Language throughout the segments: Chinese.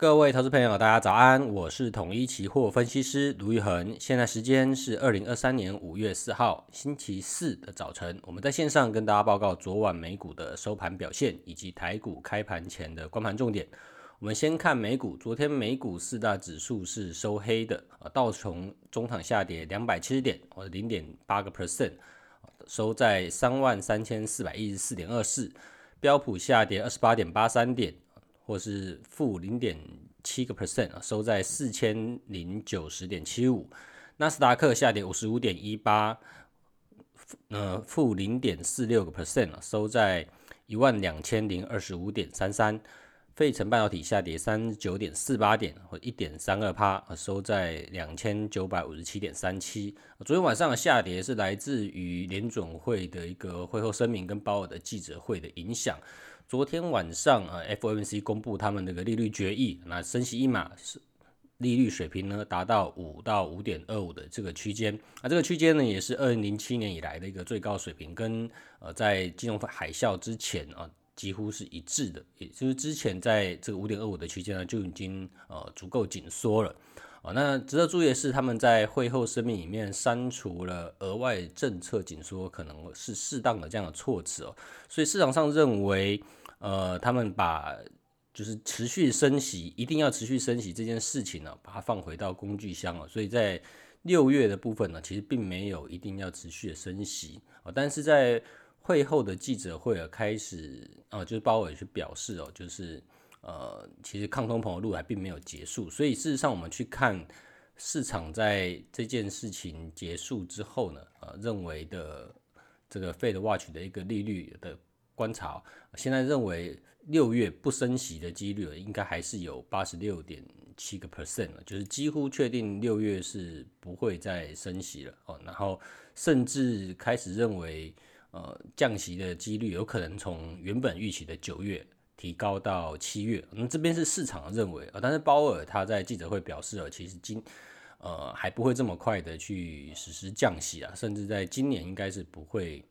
各位投资朋友，大家早安，我是统一期货分析师卢玉恒，现在时间是二零二三年五月四号星期四的早晨，我们在线上跟大家报告昨晚美股的收盘表现以及台股开盘前的观盘重点。我们先看美股，昨天美股四大指数是收黑的，啊，道琼中场下跌两百七十点，或者零点八个 percent，收在三万三千四百一十四点二四，标普下跌二十八点八三点。或是负零点七个 percent 啊，收在四千零九十点七五。纳斯达克下跌五十五点一八，呃，负零点四六个 percent 啊，收在一万两千零二十五点三三。费城半导体下跌三十九点四八点，或一点三二趴，收在两千九百五十七点三七。昨天晚上的下跌是来自于联准会的一个会后声明跟鲍尔的记者会的影响。昨天晚上啊，FOMC 公布他们那个利率决议，那升息一码是利率水平呢达到五到五点二五的这个区间，啊，这个区间呢也是二零零七年以来的一个最高水平，跟呃在金融海啸之前啊几乎是一致的，也就是之前在这个五点二五的区间呢就已经呃足够紧缩了。那值得注意的是，他们在会后声明里面删除了额外政策紧缩可能是适当的这样的措辞哦，所以市场上认为。呃，他们把就是持续升息，一定要持续升息这件事情呢，把它放回到工具箱了。所以在六月的部分呢，其实并没有一定要持续的升息啊。但是在会后的记者会啊，开始啊，就是鲍尔去表示哦，就是呃，其实抗通膨的路还并没有结束。所以事实上，我们去看市场在这件事情结束之后呢，呃，认为的这个 Fed Watch 的一个利率的。观察，现在认为六月不升息的几率应该还是有八十六点七个 percent 了，就是几乎确定六月是不会再升息了哦。然后甚至开始认为，呃，降息的几率有可能从原本预期的九月提高到七月。那这边是市场认为啊，但是鲍尔他在记者会表示了，其实今呃还不会这么快的去实施降息啊，甚至在今年应该是不会。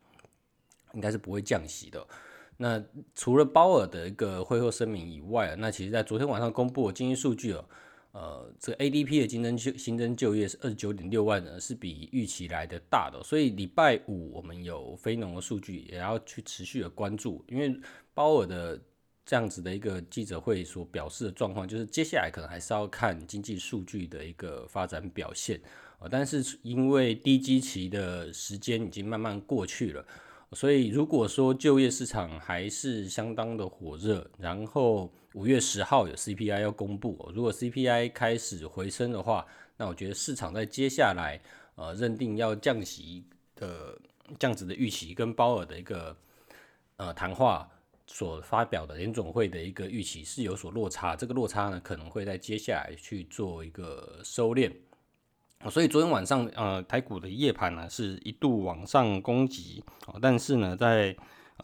应该是不会降息的。那除了鲍尔的一个会后声明以外，那其实在昨天晚上公布的经济数据哦，呃，这个 ADP 的新增就新增就业是二十九点六万人，是比预期来的大的。所以礼拜五我们有非农的数据，也要去持续的关注，因为鲍尔的这样子的一个记者会所表示的状况，就是接下来可能还是要看经济数据的一个发展表现啊。但是因为低基期的时间已经慢慢过去了。所以，如果说就业市场还是相当的火热，然后五月十号有 CPI 要公布，如果 CPI 开始回升的话，那我觉得市场在接下来呃认定要降息的这样子的预期，跟鲍尔的一个呃谈话所发表的联总会的一个预期是有所落差，这个落差呢可能会在接下来去做一个收敛。所以昨天晚上，呃，台股的夜盘呢是一度往上攻击，但是呢，在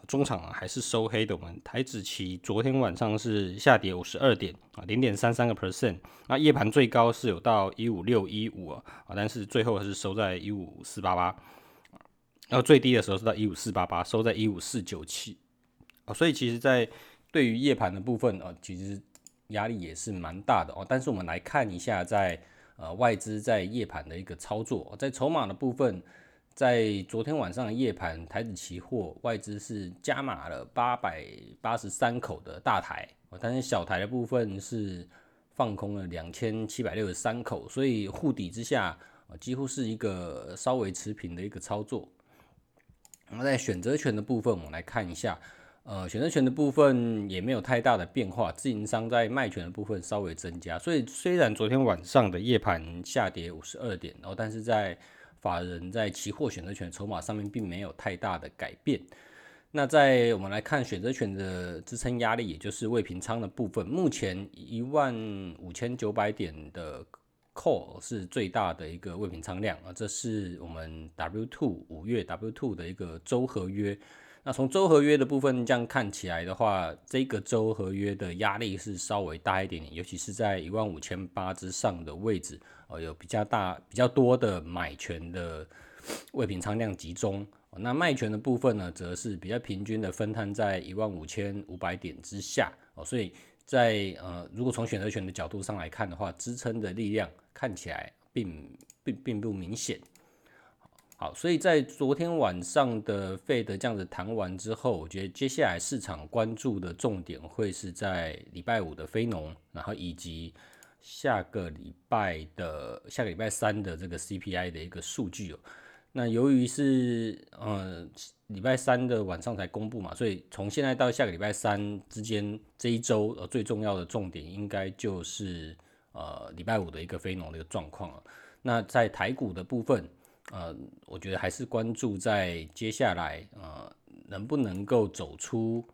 中场还是收黑的。我们台指期昨天晚上是下跌五十二点啊，零点三三个 percent。那夜盘最高是有到一五六一五啊，但是最后还是收在一五四八八。然后最低的时候是到一五四八八，收在一五四九七。啊，所以其实，在对于夜盘的部分啊，其实压力也是蛮大的哦。但是我们来看一下在。呃，外资在夜盘的一个操作，在筹码的部分，在昨天晚上的夜盘，台指期货外资是加码了八百八十三口的大台，但是小台的部分是放空了两千七百六十三口，所以护底之下，几乎是一个稍微持平的一个操作。那么在选择权的部分，我们来看一下。呃，选择权的部分也没有太大的变化，自营商在卖权的部分稍微增加，所以虽然昨天晚上的夜盘下跌五十二点，然后但是在法人在期货选择权筹码上面并没有太大的改变。那在我们来看选择权的支撑压力，也就是未平仓的部分，目前一万五千九百点的 call 是最大的一个未平仓量啊，这是我们 W two 五月 W two 的一个周合约。那从周合约的部分这样看起来的话，这个周合约的压力是稍微大一点点，尤其是在一万五千八之上的位置，呃，有比较大、比较多的买权的未平仓量集中。那卖权的部分呢，则是比较平均的分摊在一万五千五百点之下。哦，所以在呃，如果从选择权的角度上来看的话，支撑的力量看起来并并并不明显。好，所以在昨天晚上的费德这样子谈完之后，我觉得接下来市场关注的重点会是在礼拜五的非农，然后以及下个礼拜的下个礼拜三的这个 CPI 的一个数据哦。那由于是呃礼拜三的晚上才公布嘛，所以从现在到下个礼拜三之间这一周呃最重要的重点应该就是呃礼拜五的一个非农的一个状况了。那在台股的部分，呃，我觉得还是关注在接下来呃能不能够走出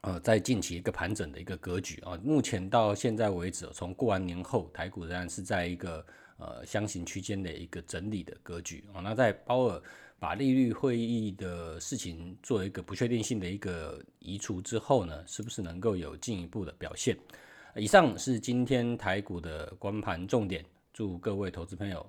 呃在近期一个盘整的一个格局啊。目前到现在为止，从过完年后，台股仍然是在一个。呃，箱型区间的一个整理的格局啊，那在鲍尔把利率会议的事情做一个不确定性的一个移除之后呢，是不是能够有进一步的表现？以上是今天台股的光盘重点，祝各位投资朋友